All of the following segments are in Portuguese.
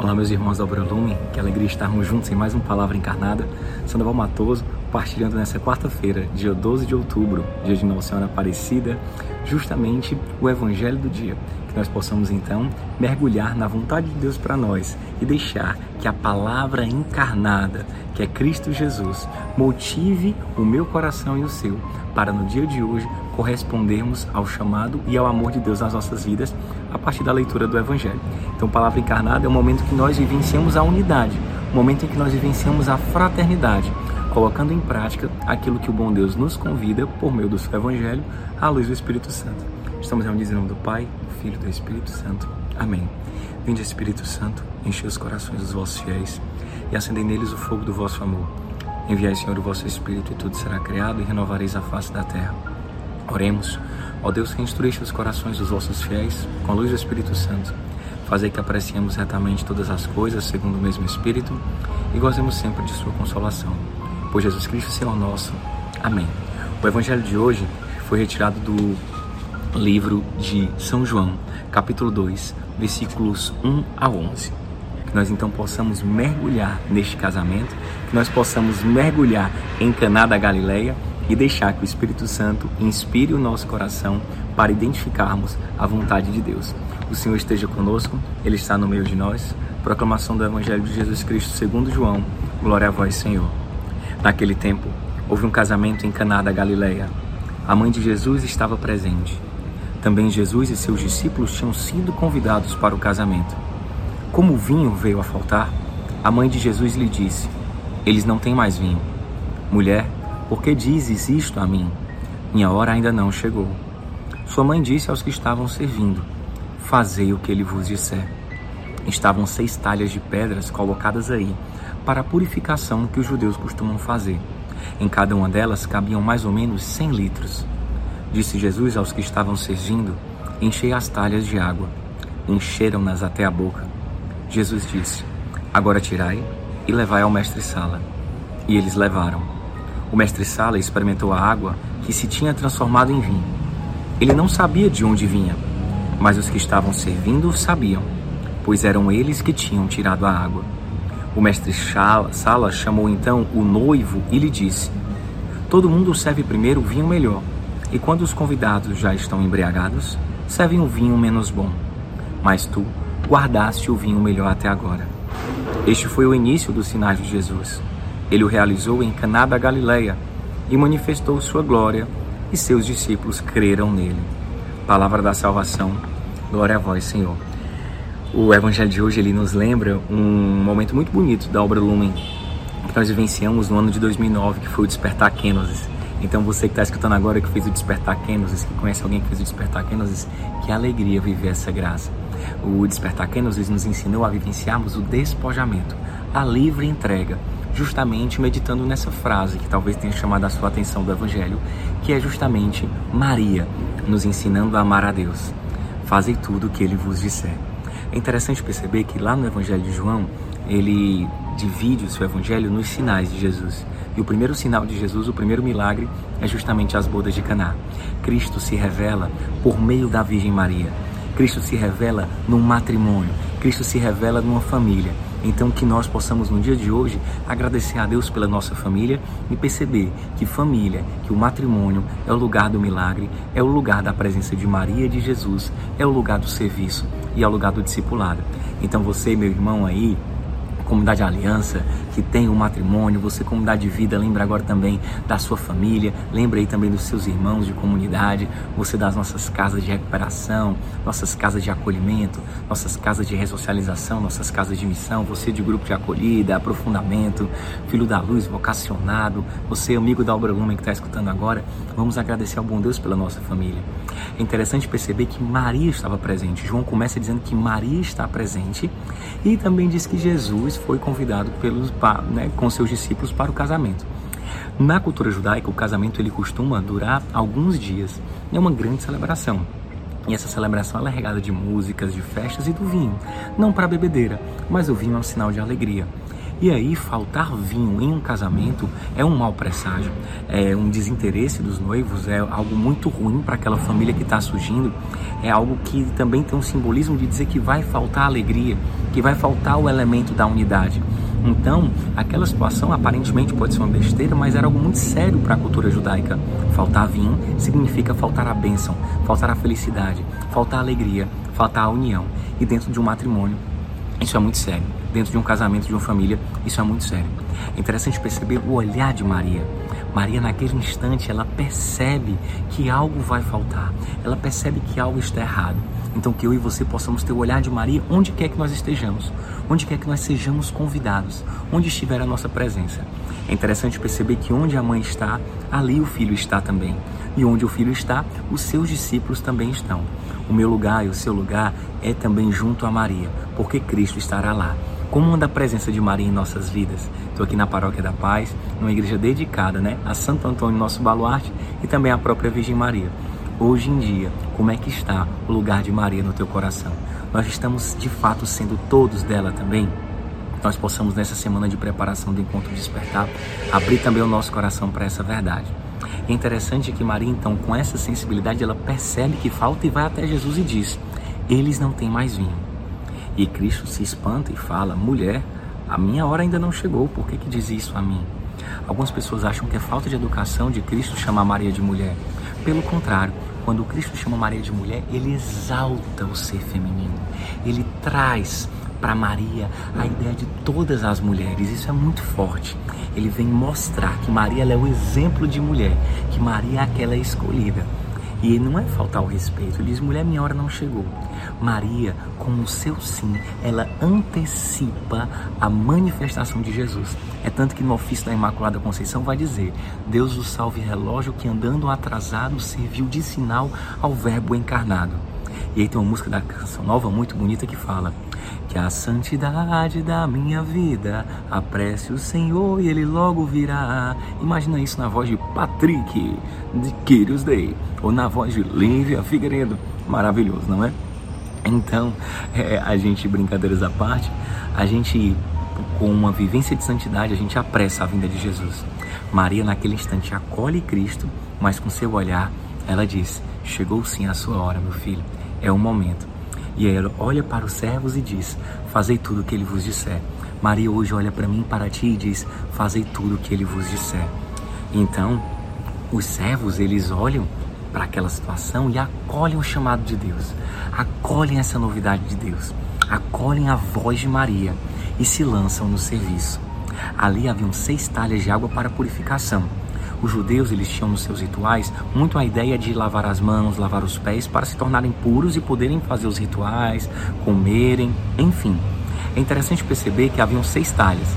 Olá, meus irmãos da Obra Lume, que alegria estarmos juntos em mais uma Palavra Encarnada. Sandoval Matoso, partilhando nessa quarta-feira, dia 12 de outubro, dia de Nossa Senhora Aparecida, justamente o Evangelho do dia. Que nós possamos então mergulhar na vontade de Deus para nós e deixar que a palavra encarnada, que é Cristo Jesus, motive o meu coração e o seu para no dia de hoje correspondermos ao chamado e ao amor de Deus nas nossas vidas a partir da leitura do Evangelho. Então, Palavra Encarnada é o momento que nós vivenciamos a unidade, o momento em que nós vivenciamos a fraternidade, colocando em prática aquilo que o bom Deus nos convida por meio do seu Evangelho à luz do Espírito Santo. Estamos reunidos em nome do Pai, do Filho e do Espírito Santo. Amém. Vinde, Espírito Santo, enche os corações dos vossos fiéis e acendei neles o fogo do vosso amor. Enviai, Senhor, o vosso Espírito e tudo será criado e renovareis a face da terra. Oremos, ó Deus que instruíste os corações dos vossos fiéis com a luz do Espírito Santo. Fazei que apreciemos retamente todas as coisas segundo o mesmo Espírito e gozemos sempre de sua consolação. Por Jesus Cristo, Senhor nosso. Amém. O Evangelho de hoje foi retirado do livro de São João, capítulo 2, versículos 1 a 11. Que nós então possamos mergulhar neste casamento, que nós possamos mergulhar em Caná da Galileia e deixar que o Espírito Santo inspire o nosso coração para identificarmos a vontade de Deus. O Senhor esteja conosco, Ele está no meio de nós. Proclamação do Evangelho de Jesus Cristo segundo João. Glória a vós, Senhor. Naquele tempo, houve um casamento em Caná da Galileia. A mãe de Jesus estava presente. Também Jesus e seus discípulos tinham sido convidados para o casamento. Como o vinho veio a faltar, a mãe de Jesus lhe disse: Eles não têm mais vinho. Mulher, por que dizes isto a mim? Minha hora ainda não chegou. Sua mãe disse aos que estavam servindo: Fazei o que ele vos disser. Estavam seis talhas de pedras colocadas aí, para a purificação que os judeus costumam fazer. Em cada uma delas cabiam mais ou menos cem litros. Disse Jesus aos que estavam servindo: Enchei as talhas de água. Encheram-nas até a boca. Jesus disse: Agora tirai e levai ao mestre-sala. E eles levaram. O mestre Sala experimentou a água que se tinha transformado em vinho. Ele não sabia de onde vinha, mas os que estavam servindo sabiam, pois eram eles que tinham tirado a água. O mestre Sala chamou então o noivo e lhe disse: Todo mundo serve primeiro o vinho melhor, e quando os convidados já estão embriagados, servem o vinho menos bom. Mas tu guardaste o vinho melhor até agora. Este foi o início dos sinais de Jesus. Ele o realizou em Caná da Galileia e manifestou sua glória, e seus discípulos creram nele. Palavra da salvação. Glória a vós, Senhor. O evangelho de hoje ele nos lembra um momento muito bonito da obra Lumen que nós vivenciamos no ano de 2009, que foi o Despertar Kenosis. Então você que está escutando agora que fez o Despertar Kenosis, que conhece alguém que fez o Despertar Kenosis, que alegria viver essa graça. O Despertar Kenosis nos ensinou a vivenciarmos o despojamento, a livre entrega justamente meditando nessa frase que talvez tenha chamado a sua atenção do Evangelho, que é justamente Maria nos ensinando a amar a Deus. Fazei tudo o que ele vos disser. É interessante perceber que lá no Evangelho de João, ele divide o seu Evangelho nos sinais de Jesus. E o primeiro sinal de Jesus, o primeiro milagre, é justamente as bodas de Caná. Cristo se revela por meio da Virgem Maria. Cristo se revela num matrimônio. Cristo se revela numa família. Então, que nós possamos no dia de hoje agradecer a Deus pela nossa família e perceber que família, que o matrimônio é o lugar do milagre, é o lugar da presença de Maria e de Jesus, é o lugar do serviço e é o lugar do discipulado. Então, você, meu irmão aí, comunidade Aliança, que tem um matrimônio, você comunidade de vida, lembra agora também da sua família, lembra aí também dos seus irmãos de comunidade, você das nossas casas de recuperação, nossas casas de acolhimento, nossas casas de ressocialização, nossas casas de missão, você de grupo de acolhida, aprofundamento, filho da luz, vocacionado, você amigo da Obra Lumen que está escutando agora, vamos agradecer ao bom Deus pela nossa família. É interessante perceber que Maria estava presente. João começa dizendo que Maria está presente e também diz que Jesus foi convidado pelos, né, com seus discípulos para o casamento. Na cultura judaica, o casamento ele costuma durar alguns dias. É uma grande celebração. E essa celebração é regada de músicas, de festas e do vinho. Não para bebedeira, mas o vinho é um sinal de alegria. E aí, faltar vinho em um casamento é um mau presságio, é um desinteresse dos noivos, é algo muito ruim para aquela família que está surgindo, é algo que também tem um simbolismo de dizer que vai faltar alegria, que vai faltar o elemento da unidade. Então, aquela situação aparentemente pode ser uma besteira, mas era algo muito sério para a cultura judaica. Faltar vinho significa faltar a bênção, faltar a felicidade, faltar a alegria, faltar a união. E dentro de um matrimônio, isso é muito sério. Dentro de um casamento, de uma família, isso é muito sério. É interessante perceber o olhar de Maria. Maria, naquele instante, ela percebe que algo vai faltar. Ela percebe que algo está errado. Então, que eu e você possamos ter o olhar de Maria onde quer que nós estejamos, onde quer que nós sejamos convidados, onde estiver a nossa presença. É interessante perceber que onde a mãe está, ali o filho está também. E onde o filho está, os seus discípulos também estão. O meu lugar e o seu lugar é também junto a Maria, porque Cristo estará lá. Como anda a presença de Maria em nossas vidas? Estou aqui na Paróquia da Paz, numa igreja dedicada né, a Santo Antônio, nosso baluarte, e também à própria Virgem Maria. Hoje em dia, como é que está o lugar de Maria no teu coração? Nós estamos de fato sendo todos dela também? Nós possamos nessa semana de preparação do encontro despertar, abrir também o nosso coração para essa verdade. É interessante que Maria, então, com essa sensibilidade, ela percebe que falta e vai até Jesus e diz: Eles não têm mais vinho. E Cristo se espanta e fala: Mulher, a minha hora ainda não chegou, por que, que diz isso a mim? Algumas pessoas acham que é falta de educação de Cristo chamar Maria de mulher. Pelo contrário, quando Cristo chama Maria de mulher, ele exalta o ser feminino. Ele traz para Maria a ideia de todas as mulheres. Isso é muito forte. Ele vem mostrar que Maria é o exemplo de mulher, que Maria é aquela escolhida. E não é faltar o respeito, ele diz: mulher, minha hora não chegou. Maria, com o seu sim, ela antecipa a manifestação de Jesus. É tanto que no ofício da Imaculada Conceição vai dizer: Deus o salve relógio que andando atrasado serviu de sinal ao Verbo encarnado. E aí tem uma música da canção nova muito bonita que fala: que a santidade da minha vida apresse o Senhor e Ele logo virá. Imagina isso na voz de Patrick, de Kyrios Day, ou na voz de Lívia Figueiredo. Maravilhoso, não é? Então, é, a gente, brincadeiras à parte, a gente, com uma vivência de santidade, a gente apressa a vinda de Jesus. Maria, naquele instante, acolhe Cristo, mas com seu olhar, ela diz: Chegou sim a sua hora, meu filho, é o momento e ela olha para os servos e diz: Fazei tudo o que ele vos disser. Maria hoje olha para mim, para ti e diz: Fazei tudo o que ele vos disser. Então, os servos, eles olham para aquela situação e acolhem o chamado de Deus, acolhem essa novidade de Deus, acolhem a voz de Maria e se lançam no serviço. Ali haviam seis talhas de água para purificação os judeus eles tinham nos seus rituais muito a ideia de lavar as mãos, lavar os pés para se tornarem puros e poderem fazer os rituais, comerem, enfim. É interessante perceber que haviam seis talhas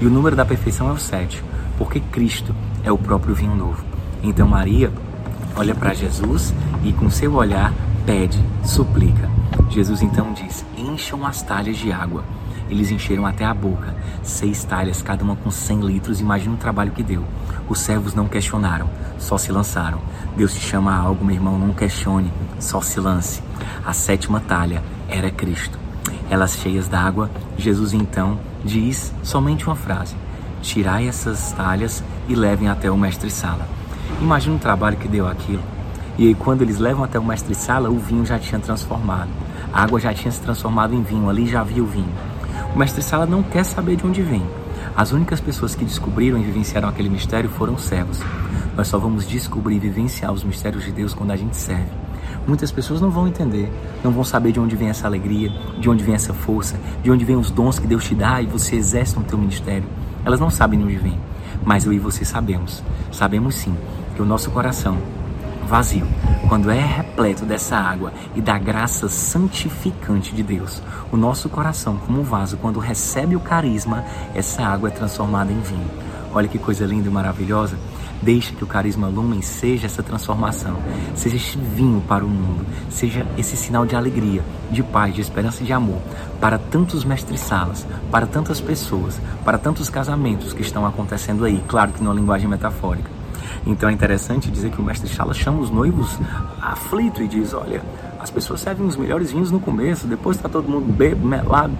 e o número da perfeição é o sete, porque Cristo é o próprio vinho novo. Então Maria olha para Jesus e com seu olhar pede, suplica. Jesus então diz: Encham as talhas de água. Eles encheram até a boca, seis talhas, cada uma com cem litros. Imagina o trabalho que deu. Os servos não questionaram, só se lançaram. Deus te chama a algo, meu irmão, não questione, só se lance. A sétima talha era Cristo. Elas cheias d'água, Jesus então diz somente uma frase: Tirai essas talhas e levem até o mestre-sala. Imagina o trabalho que deu aquilo. E aí, quando eles levam até o mestre-sala, o vinho já tinha transformado. A água já tinha se transformado em vinho, ali já havia o vinho. O mestre-sala não quer saber de onde vem. As únicas pessoas que descobriram e vivenciaram aquele mistério foram os servos. Nós só vamos descobrir e vivenciar os mistérios de Deus quando a gente serve. Muitas pessoas não vão entender, não vão saber de onde vem essa alegria, de onde vem essa força, de onde vem os dons que Deus te dá e você exerce no teu ministério. Elas não sabem de onde vem, mas eu e você sabemos. Sabemos sim que o nosso coração vazio, quando é repleto dessa água e da graça santificante de Deus, o nosso coração, como um vaso, quando recebe o carisma, essa água é transformada em vinho. Olha que coisa linda e maravilhosa. Deixe que o carisma lumen seja essa transformação, seja este vinho para o mundo, seja esse sinal de alegria, de paz, de esperança e de amor para tantos mestres-salas, para tantas pessoas, para tantos casamentos que estão acontecendo aí, claro que numa linguagem metafórica. Então é interessante dizer que o mestre Chala chama os noivos aflito e diz: olha, as pessoas servem os melhores vinhos no começo, depois está todo mundo bebo, melado,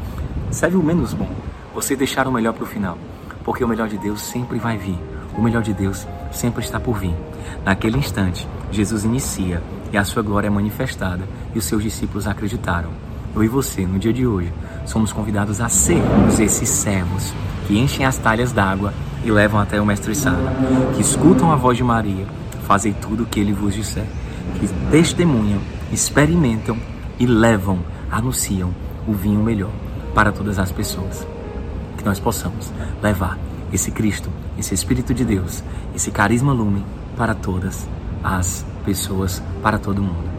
serve o menos bom. Você deixar o melhor para o final, porque o melhor de Deus sempre vai vir. O melhor de Deus sempre está por vir. Naquele instante, Jesus inicia e a sua glória é manifestada e os seus discípulos acreditaram. Eu e você, no dia de hoje, somos convidados a sermos esses servos que enchem as talhas d'água e levam até o Mestre Sala, que escutam a voz de Maria, fazem tudo o que ele vos disser, que testemunham, experimentam e levam, anunciam o vinho melhor para todas as pessoas. Que nós possamos levar esse Cristo, esse Espírito de Deus, esse carisma lumen para todas as pessoas, para todo mundo.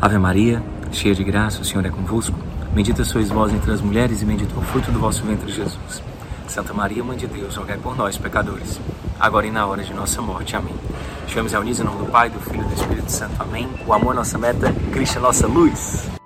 Ave Maria, cheia de graça, o Senhor é convosco. Bendita sois vós entre as mulheres e bendito é o fruto do vosso ventre, Jesus. Santa Maria, Mãe de Deus, rogai por nós, pecadores, agora e na hora de nossa morte. Amém. Chamamos a unir em nome do Pai, do Filho e do Espírito Santo. Amém. O amor é nossa meta, Cristo é nossa luz.